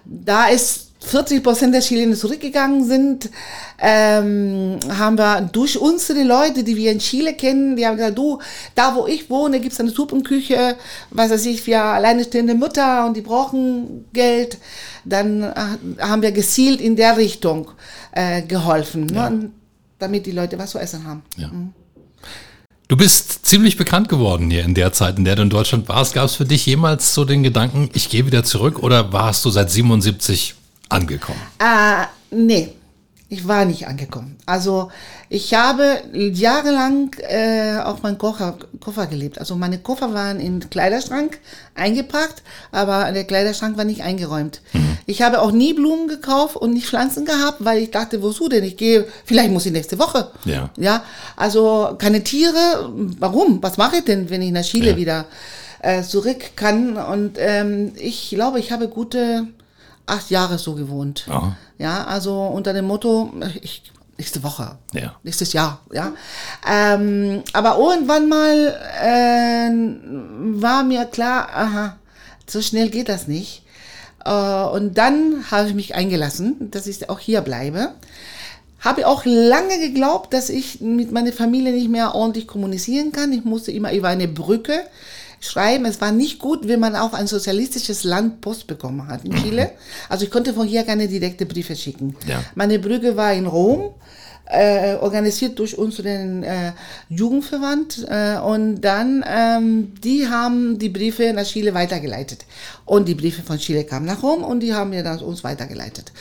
da ist 40 Prozent der Chilenen zurückgegangen sind, ähm, haben wir durch unsere Leute, die wir in Chile kennen, die haben gesagt, du, da wo ich wohne, gibt es eine Suppenküche, was weiß ich, für alleinstehende Mütter und die brauchen Geld. Dann äh, haben wir gezielt in der Richtung äh, geholfen, Ja. ne? damit die Leute was zu essen haben. Ja. Du bist ziemlich bekannt geworden hier in der Zeit, in der du in Deutschland warst. Gab es für dich jemals so den Gedanken, ich gehe wieder zurück oder warst du seit 77 angekommen? Äh, nee, ich war nicht angekommen. Also ich habe jahrelang äh, auf meinen Koffer, Koffer gelebt. Also meine Koffer waren im Kleiderschrank eingepackt, aber der Kleiderschrank war nicht eingeräumt. Mhm. Ich habe auch nie Blumen gekauft und nicht Pflanzen gehabt, weil ich dachte, wozu denn? Ich gehe, vielleicht muss ich nächste Woche. Ja. Ja, also keine Tiere. Warum? Was mache ich denn, wenn ich nach Chile Ja. wieder äh, zurück kann? Und ähm, ich glaube, ich habe gute acht Jahre so gewohnt. Aha. Ja, also unter dem Motto, ich, nächste Woche, Ja. nächstes Jahr, ja. Ähm, aber irgendwann mal äh, war mir klar, aha, so schnell geht das nicht. Äh, und dann habe ich mich eingelassen, dass ich auch hier bleibe. Habe auch lange geglaubt, dass ich mit meiner Familie nicht mehr ordentlich kommunizieren kann. Ich musste immer über eine Brücke schreiben. Es war nicht gut, wenn man auch ein sozialistisches Land Post bekommen hat in Chile. Also ich konnte von hier keine direkte Briefe schicken. Ja. Meine Brücke war in Rom, äh, organisiert durch unseren äh, Jugendverband. Äh, und dann, ähm, die haben die Briefe nach Chile weitergeleitet. Und die Briefe von Chile kamen nach Rom und die haben wir dann uns weitergeleitet.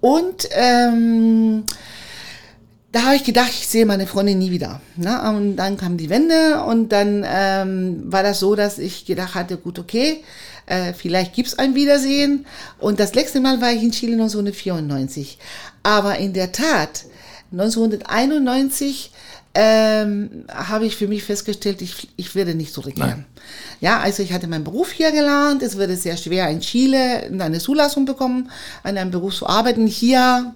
Und ähm, da habe ich gedacht, ich sehe meine Freundin nie wieder. Ne? Und dann kam die Wende und dann ähm, war das so, dass ich gedacht hatte, gut, okay, äh, vielleicht gibt's ein Wiedersehen. Und das letzte Mal war ich in Chile 1994. Aber in der Tat, 1991 ähm, habe ich für mich festgestellt, ich, ich werde nicht zurückkehren. Nein. Ja, also ich hatte meinen Beruf hier gelernt. Es wurde sehr schwer in Chile eine Zulassung bekommen, an einem Beruf zu arbeiten. Hier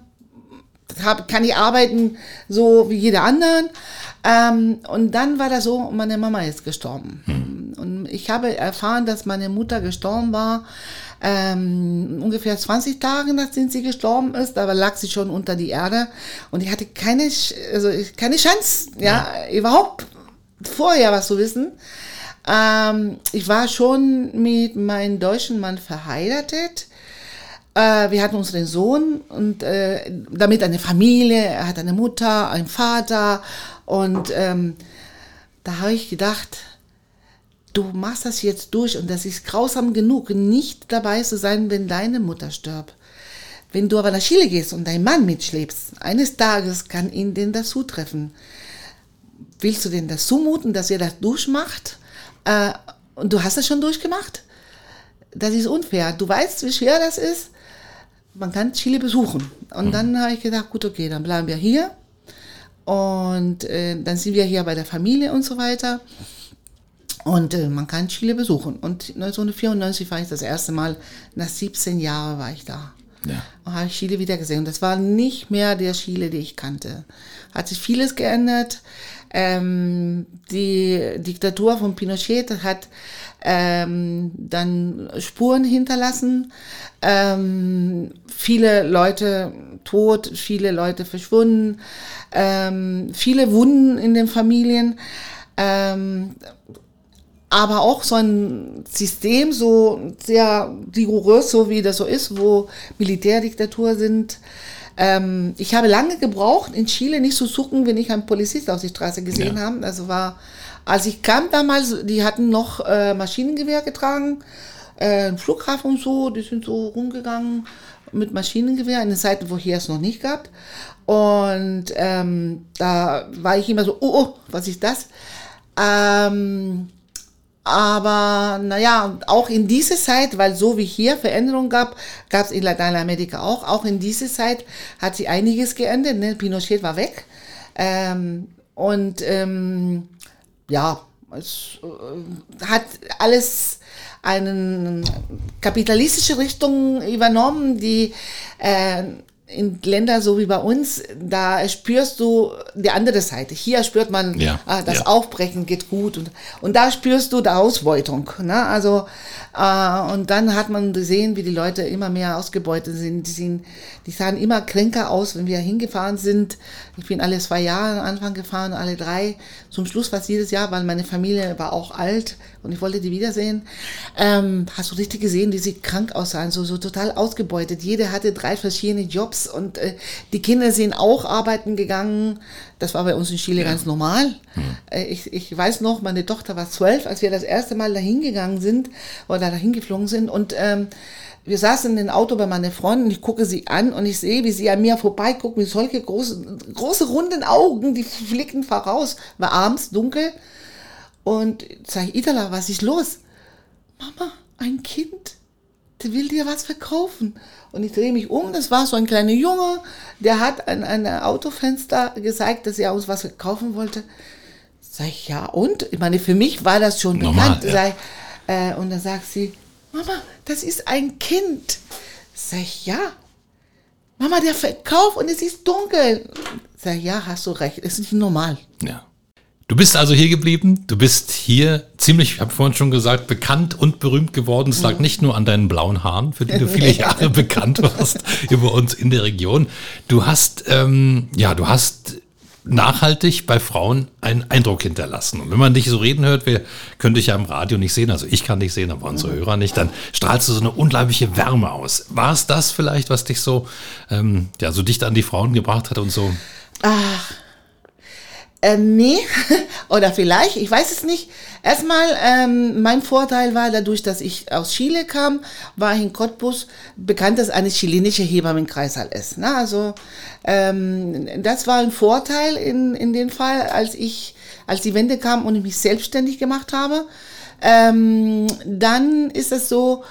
hab, kann ich arbeiten so wie jeder anderen. Ähm, und dann war das so, meine Mama ist gestorben. Und ich habe erfahren, dass meine Mutter gestorben war. Ähm, ungefähr 20 Tage nachdem sie gestorben ist, aber lag sie schon unter die Erde und ich hatte keine, also keine Chance, ja, überhaupt vorher was zu wissen. Ähm, ich war schon mit meinem deutschen Mann verheiratet. Äh, wir hatten unseren Sohn und äh, damit eine Familie. Er hat eine Mutter, einen Vater und ähm, da habe ich gedacht, du machst das jetzt durch und das ist grausam genug, nicht dabei zu sein, wenn deine Mutter stirbt. Wenn du aber nach Chile gehst und deinen Mann mitschleppst, eines Tages kann ihn denn das zutreffen. Willst du denn das zumuten, dass er das durchmacht? Äh, und du hast das schon durchgemacht? Das ist unfair. Du weißt, wie schwer das ist. Man kann Chile besuchen. Und dann habe ich gedacht, gut, okay, dann bleiben wir hier. Und äh, dann sind wir hier bei der Familie und so weiter. Und äh, man kann Chile besuchen. Und 1994 war ich das erste Mal, nach 17 Jahren war ich da. Ja. Und habe ich Chile wieder gesehen. Und das war nicht mehr der Chile, den ich kannte. Hat sich vieles geändert. Ähm, die Diktatur von Pinochet hat ähm, dann Spuren hinterlassen. Ähm, viele Leute tot, viele Leute verschwunden, ähm, viele Wunden in den Familien. Ähm, aber auch so ein System, so sehr rigourös, so wie das so ist, wo Militärdiktatur sind. Ähm, ich habe lange gebraucht, in Chile nicht zu suchen, wenn ich einen Polizist auf die Straße gesehen Ja. habe. Also war, als ich kam damals, die hatten noch äh, Maschinengewehr getragen, äh, Flughafen und so, die sind so rumgegangen mit Maschinengewehr in den Zeiten, wo hier es noch nicht gab. Und ähm, da war ich immer so, oh, oh was ist das? Ähm, aber naja, auch in dieser Zeit, weil so wie hier Veränderungen gab, gab es in Lateinamerika auch. Auch in dieser Zeit hat sich einiges geändert. Ne? Pinochet war weg. Ähm, und ähm, ja, es äh, hat alles eine kapitalistische Richtung übernommen, die äh, in Ländern so wie bei uns, da spürst du die andere Seite. Hier spürt man, Ja, ah, das ja. Aufbrechen geht gut und, und da spürst du die Ausbeutung. Ne? Also, äh, und dann hat man gesehen, wie die Leute immer mehr ausgebeutet sind. Die, sind, die sahen immer kränker aus, wenn wir hingefahren sind. Ich bin alle zwei Jahre am Anfang gefahren, alle drei. Zum Schluss fast jedes Jahr, weil meine Familie war auch alt und ich wollte die wiedersehen. Ähm, hast du richtig gesehen, wie sie krank aussahen, so, so total ausgebeutet. Jeder hatte drei verschiedene Jobs und äh, die Kinder sind auch arbeiten gegangen. Das war bei uns in Chile ganz normal. Äh, ich, ich weiß noch, meine Tochter war zwölf, als wir das erste Mal dahin gegangen sind oder dahin geflogen sind und ähm, wir saßen in dem Auto bei meiner Freundin, ich gucke sie an und ich sehe, wie sie an mir vorbeiguckt mit solche große, große runden Augen, die flicken voraus. War abends dunkel und sage ich, Idala, was ist los? Mama, ein Kind, der will dir was verkaufen. Und ich drehe mich um, das war so ein kleiner Junge, der hat an einem Autofenster gesagt, dass er uns was verkaufen wollte. Sag ich, ja, und? Ich meine, für mich war das schon Normal, bekannt. ja. Ich, äh, und dann sagt sie, Mama, das ist ein Kind. Sag ich, ja. Mama, der verkauft und es ist dunkel. Sag ich, ja, hast du recht, es ist nicht normal. Ja. Du bist also hier geblieben. Du bist hier ziemlich, ich habe vorhin schon gesagt, bekannt und berühmt geworden. Es lag nicht nur an deinen blauen Haaren, für die du viele Jahre bekannt warst hier bei uns in der Region. Du hast, ähm, ja, du hast nachhaltig bei Frauen einen Eindruck hinterlassen. Und wenn man dich so reden hört, wir können dich ja im Radio nicht sehen, also ich kann dich sehen, aber unsere Hörer nicht, dann strahlst du so eine unglaubliche Wärme aus. War es das vielleicht, was dich so, ähm, ja, so dicht an die Frauen gebracht hat und so? Ähm, nee, oder vielleicht, ich weiß es nicht. Erstmal, ähm, mein Vorteil war dadurch, dass ich aus Chile kam, war ich in Cottbus bekannt, dass eine chilenische Hebammenkreissaal ist. Ne? Also ähm, das war ein Vorteil in, in dem Fall, als ich, als die Wende kam und ich mich selbstständig gemacht habe. Ähm, dann ist es so,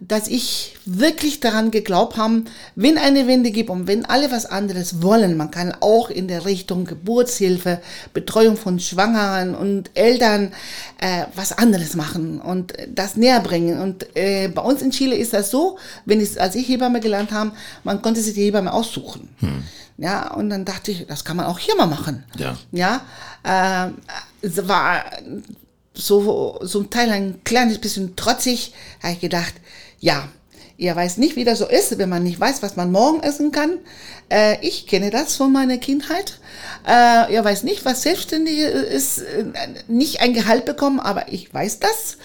dass ich wirklich daran geglaubt habe, wenn eine Wende gibt und wenn alle was anderes wollen, man kann auch in der Richtung Geburtshilfe, Betreuung von Schwangeren und Eltern äh, was anderes machen und das näher bringen. Und äh, bei uns in Chile ist das so, wenn ich, als ich Hebamme gelernt habe, man konnte sich die Hebamme aussuchen. Ja, und dann dachte ich, das kann man auch hier mal machen. Ja. Ja, äh, es war so zum Teil ein kleines bisschen trotzig, habe ich gedacht, ja, ihr weiß nicht, wie das so ist, wenn man nicht weiß, was man morgen essen kann. Äh, ich kenne das von meiner Kindheit. Äh, ihr weiß nicht, was Selbstständige ist, äh, nicht ein Gehalt bekommen, aber ich weiß das.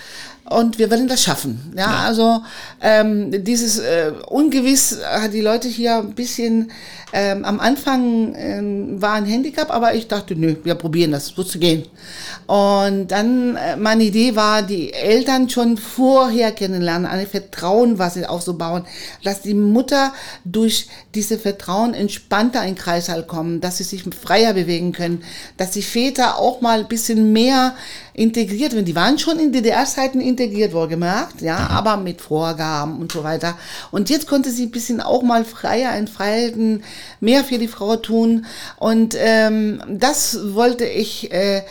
Und wir werden das schaffen. Ja, also ähm, dieses äh, Ungewiss hat die Leute hier ein bisschen ähm, am Anfang ähm, war ein Handicap, aber ich dachte, nö, wir probieren das, so zu gehen. Und dann äh, meine Idee war, die Eltern schon vorher kennenlernen, ein Vertrauen, was sie aufzubauen, dass die Mutter durch diese Vertrauen entspannter in den Kreißsaal kommen, dass sie sich freier bewegen können, dass die Väter auch mal ein bisschen mehr integriert werden. Die waren schon in DDR-Zeiten integriert, wohlgemerkt, ja, aber mit Vorgaben und so weiter. Und jetzt konnte sie ein bisschen auch mal freier entfalten, mehr für die Frau tun. Und ähm, das wollte ich, äh,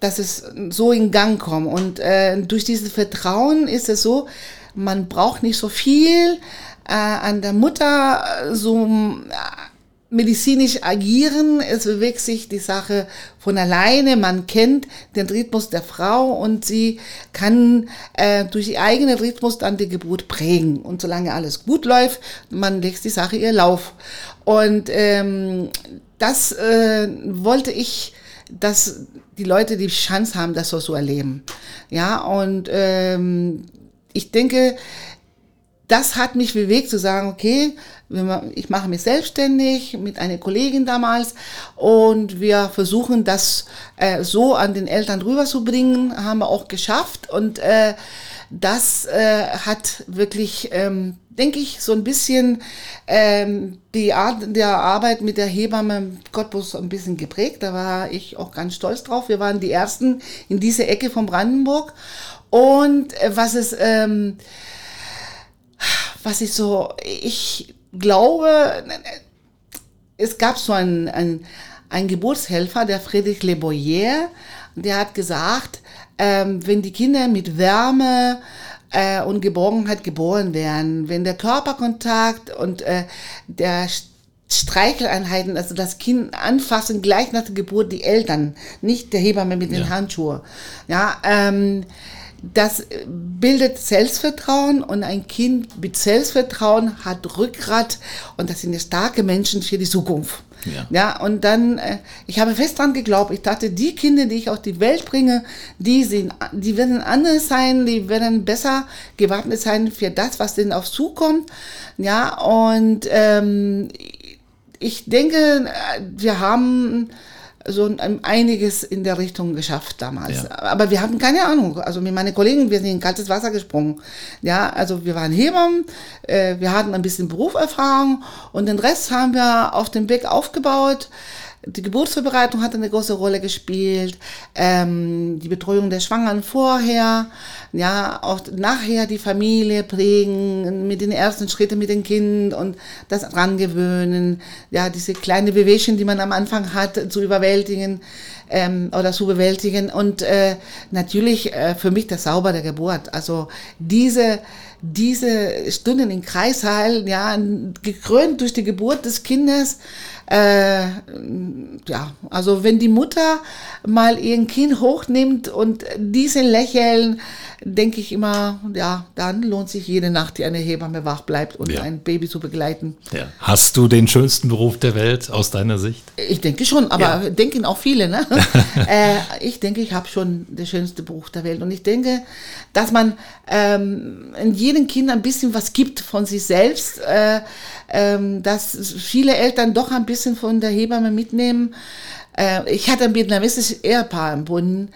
dass es so in Gang kommt. Und äh, durch dieses Vertrauen ist es so, man braucht nicht so viel äh, an der Mutter äh, so äh, medizinisch agieren. Es bewegt sich die Sache von alleine. Man kennt den Rhythmus der Frau und sie kann äh, durch ihr eigenen Rhythmus dann die Geburt prägen. Und solange alles gut läuft, man legt die Sache ihr Lauf. Und ähm, das äh, wollte ich, dass die Leute die Chance haben, das so zu erleben. Ja, und ähm, ich denke, das hat mich bewegt zu sagen, okay, ich mache mich selbstständig mit einer Kollegin damals und wir versuchen das äh, so an den Eltern rüberzubringen, haben wir auch geschafft und äh, das äh, hat wirklich, ähm, denke ich, so ein bisschen ähm, die Art der Arbeit mit der Hebamme Cottbus ein bisschen geprägt. Da war ich auch ganz stolz drauf. Wir waren die Ersten in dieser Ecke von Brandenburg. Und äh, was es, ähm, was ich so, ich glaube, es gab so einen, einen, einen Geburtshelfer, der Friedrich Le Boyer, der hat gesagt, ähm, wenn die Kinder mit Wärme äh, und Geborgenheit geboren werden, wenn der Körperkontakt und äh, der Streicheleinheiten, also das Kind anfassen, gleich nach der Geburt die Eltern, nicht der Hebamme mit den Ja. Handschuhen. Ja, ähm, das bildet Selbstvertrauen und ein Kind mit Selbstvertrauen hat Rückgrat und das sind ja starke Menschen für die Zukunft. Ja. Ja, und dann, äh, ich habe fest dran geglaubt, ich dachte, die Kinder, die ich auf die Welt bringe, die, sind, die werden anders sein, die werden besser gewappnet sein für das, was denen auf zukommt. Ja, und ähm, ich denke, äh, wir haben so ein, einiges in der Richtung geschafft damals. Ja. Aber wir hatten keine Ahnung. Also mit meinen Kollegen, wir sind in kaltes Wasser gesprungen. Ja, also wir waren Hebammen, äh, wir hatten ein bisschen Berufserfahrung und den Rest haben wir auf dem Weg aufgebaut. Die Geburtsvorbereitung hat eine große Rolle gespielt, ähm, die Betreuung der Schwangeren vorher, ja, auch nachher die Familie prägen, mit den ersten Schritten mit dem Kind und das dran gewöhnen, ja, diese kleine Bewegung, die man am Anfang hat, zu überwältigen ähm, oder zu bewältigen und äh, natürlich äh, für mich das Sauber der Geburt. Also diese diese Stunden in Kreisheil, ja, gekrönt durch die Geburt des Kindes, äh, ja, also wenn die Mutter mal ihr Kind hochnimmt und diese lächeln, denke ich immer, ja, dann lohnt sich jede Nacht, die eine Hebamme wach bleibt und ja. ein Baby zu begleiten. Ja. Hast du den schönsten Beruf der Welt aus deiner Sicht? Ich denke schon, aber ja. denken auch viele. Ne? äh, ich denke, ich habe schon den schönsten Beruf der Welt. Und ich denke, dass man ähm, in jedem Kind ein bisschen was gibt von sich selbst, äh, dass viele Eltern doch ein bisschen von der Hebamme mitnehmen. Äh, ich hatte ein vietnamesisches Ehepaar im Bund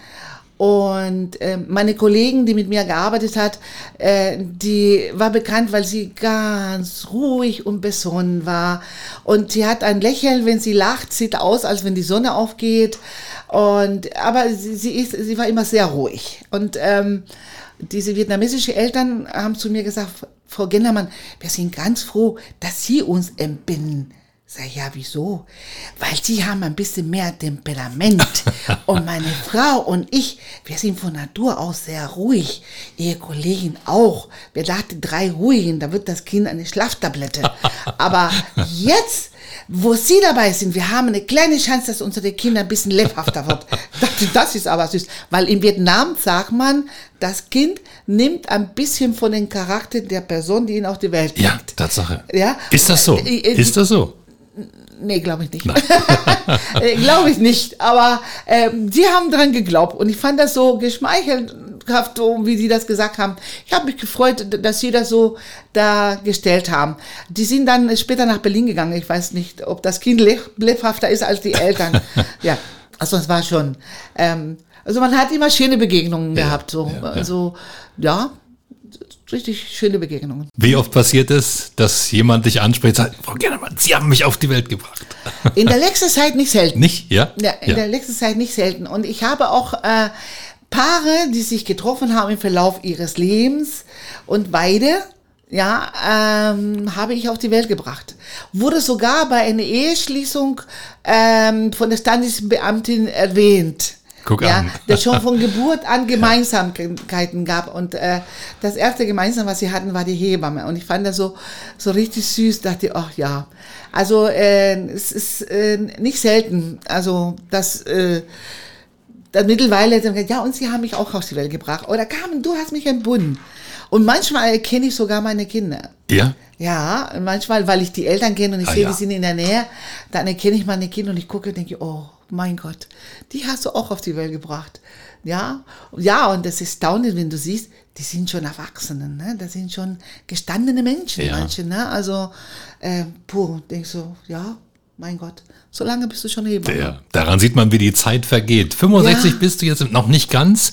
und äh, meine Kollegen, die mit mir gearbeitet hat, äh, die war bekannt, weil sie ganz ruhig und besonnen war. Und sie hat ein Lächeln, wenn sie lacht, sieht aus, als wenn die Sonne aufgeht. Und aber sie, sie ist, sie war immer sehr ruhig. Und ähm, diese vietnamesischen Eltern haben zu mir gesagt, Frau Gendermann, wir sind ganz froh, dass Sie uns entbinden. Sag ja, wieso? Weil sie haben ein bisschen mehr Temperament. und meine Frau und ich, wir sind von Natur aus sehr ruhig. Ihre Kollegin auch. Wir dachten drei ruhigen, da wird das Kind eine Schlaftablette. Aber jetzt, wo sie dabei sind, wir haben eine kleine Chance, dass unsere Kinder ein bisschen lebhafter wird. Das ist aber süß. Weil in Vietnam sagt man, das Kind nimmt ein bisschen von den Charakter der Person, die ihn auf die Welt bringt. Ja, Tatsache. Ja? Ist das so? Äh, äh, ist das so? Nee, glaube ich nicht. Äh, glaube ich nicht. Aber ähm, die haben dran geglaubt. Und ich fand das so geschmeichelhaft, so, wie sie das gesagt haben. Ich habe mich gefreut, dass sie das so dargestellt haben. Die sind dann später nach Berlin gegangen. Ich weiß nicht, ob das Kind lebhafter ist als die Eltern. ja, also es war schon. Ähm, also man hat immer schöne Begegnungen ja, gehabt. So. Ja, ja. Also ja, richtig schöne Begegnungen. Wie oft passiert es, dass jemand dich anspricht und sagt, Frau Gernemann, Sie haben mich auf die Welt gebracht? In der letzten Zeit nicht selten. Nicht, ja? Ja, in ja. der letzten Zeit nicht selten. Und ich habe auch äh, Paare, die sich getroffen haben im Verlauf ihres Lebens und beide ja, ähm, habe ich auf die Welt gebracht. Wurde sogar bei einer Eheschließung ähm, von der Standesbeamtin erwähnt. Guck ja, an. der schon von Geburt an Gemeinsamkeiten gab. Und äh, das erste Gemeinsam, was sie hatten, war die Hebamme. Und ich fand das so, so richtig süß, dachte, ach ja. Also äh, es ist äh, nicht selten, also dass äh, dann mittlerweile ja, und sie haben mich auch aus die Welt gebracht. Oder Carmen, du hast mich entbunden. Und manchmal erkenne ich sogar meine Kinder. Ja? Ja, manchmal, weil ich die Eltern kenne und ich ah, sehe, ja. die sind in der Nähe, dann erkenne ich meine Kinder und ich gucke und denke, oh, mein Gott, die hast du auch auf die Welt gebracht. Ja, ja, und das ist staunend, wenn du siehst, die sind schon Erwachsene, ne? Das sind schon gestandene Menschen, ja. manche, ne? Also, äh, puh, denkst du, ja, mein Gott, so lange bist du schon Hebamme. Ja, daran sieht man, wie die Zeit vergeht. 65 ja. bist du jetzt noch nicht ganz.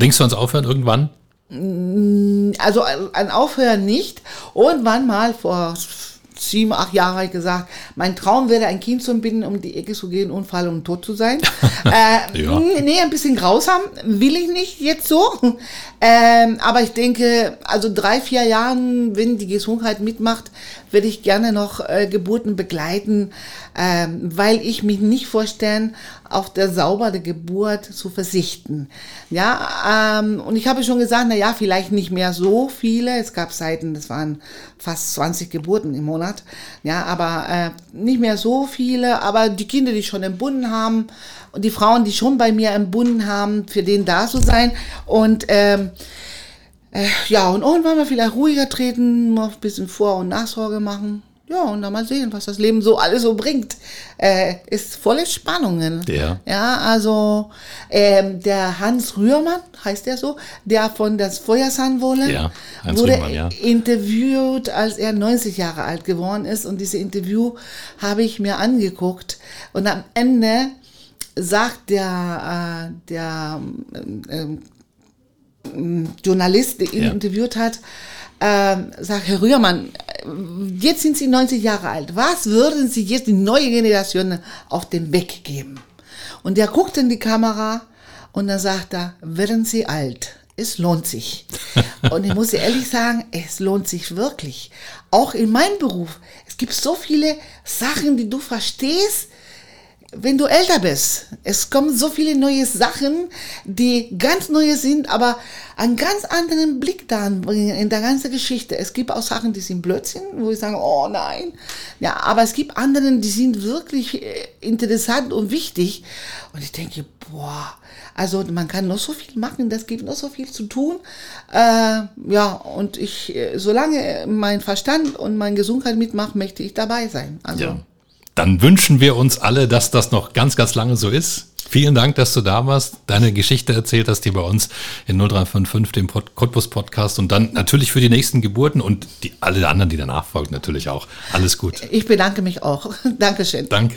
Denkst du ans Aufhören irgendwann? Mm, also an Aufhören nicht. Irgendwann mal vor sieben, acht Jahre gesagt, mein Traum wäre, ein Kind zu entbinden, um die Ecke zu gehen, Unfall und tot zu sein. äh, ja. Nee, ein bisschen grausam, will ich nicht jetzt so. Ähm, aber ich denke, also drei, vier Jahren, wenn die Gesundheit mitmacht, würde ich gerne noch äh, Geburten begleiten, ähm, weil ich mich nicht vorstellen, auf der saubere Geburt zu verzichten. Ja, ähm, und ich habe schon gesagt, na ja, vielleicht nicht mehr so viele. Es gab Zeiten, das waren fast 20 Geburten im Monat. Ja, aber äh, nicht mehr so viele. Aber die Kinder, die schon entbunden haben und die Frauen, die schon bei mir entbunden haben, für den da zu sein und ähm, äh, ja, und irgendwann mal vielleicht ruhiger treten, noch ein bisschen Vor- und Nachsorge machen. Ja, und dann mal sehen, was das Leben so alles so bringt. Äh, ist voller Spannungen. Ja. Ja, also ähm, der Hans Rührmann, heißt der so, der von das Feuersandwohle ja, wurde Rührmann, ja. interviewt, als er 90 Jahre alt geworden ist. Und diese Interview habe ich mir angeguckt. Und am Ende sagt der, äh, der ähm, ähm, Journalist, ihn Ja. interviewt hat, ähm, sagt, Herr Rührmann, jetzt sind Sie 90 Jahre alt. Was würden Sie jetzt die neue Generation auf den Weg geben? Und der guckt in die Kamera und dann sagt er, werden Sie alt. Es lohnt sich. Und ich muss ehrlich sagen, es lohnt sich wirklich. Auch in meinem Beruf. Es gibt so viele Sachen, die du verstehst, wenn du älter bist. Es kommen so viele neue Sachen, die ganz neue sind, aber einen ganz anderen Blick da anbringen in der ganzen Geschichte. Es gibt auch Sachen, die sind Blödsinn, wo ich sage, oh nein. Ja, aber es gibt anderen, die sind wirklich äh, interessant und wichtig. Und ich denke, boah, also man kann noch so viel machen, das gibt noch so viel zu tun. Äh, ja, und ich, äh, solange mein Verstand und meine Gesundheit mitmacht, möchte ich dabei sein. Also. Ja. Dann wünschen wir uns alle, dass das noch ganz, ganz lange so ist. Vielen Dank, dass du da warst, deine Geschichte erzählt hast hier bei uns in 0355, dem Pod Cottbus Podcast und dann natürlich für die nächsten Geburten und die, alle anderen, die danach folgen, natürlich auch. Alles gut. Ich bedanke mich auch. Dankeschön. Danke.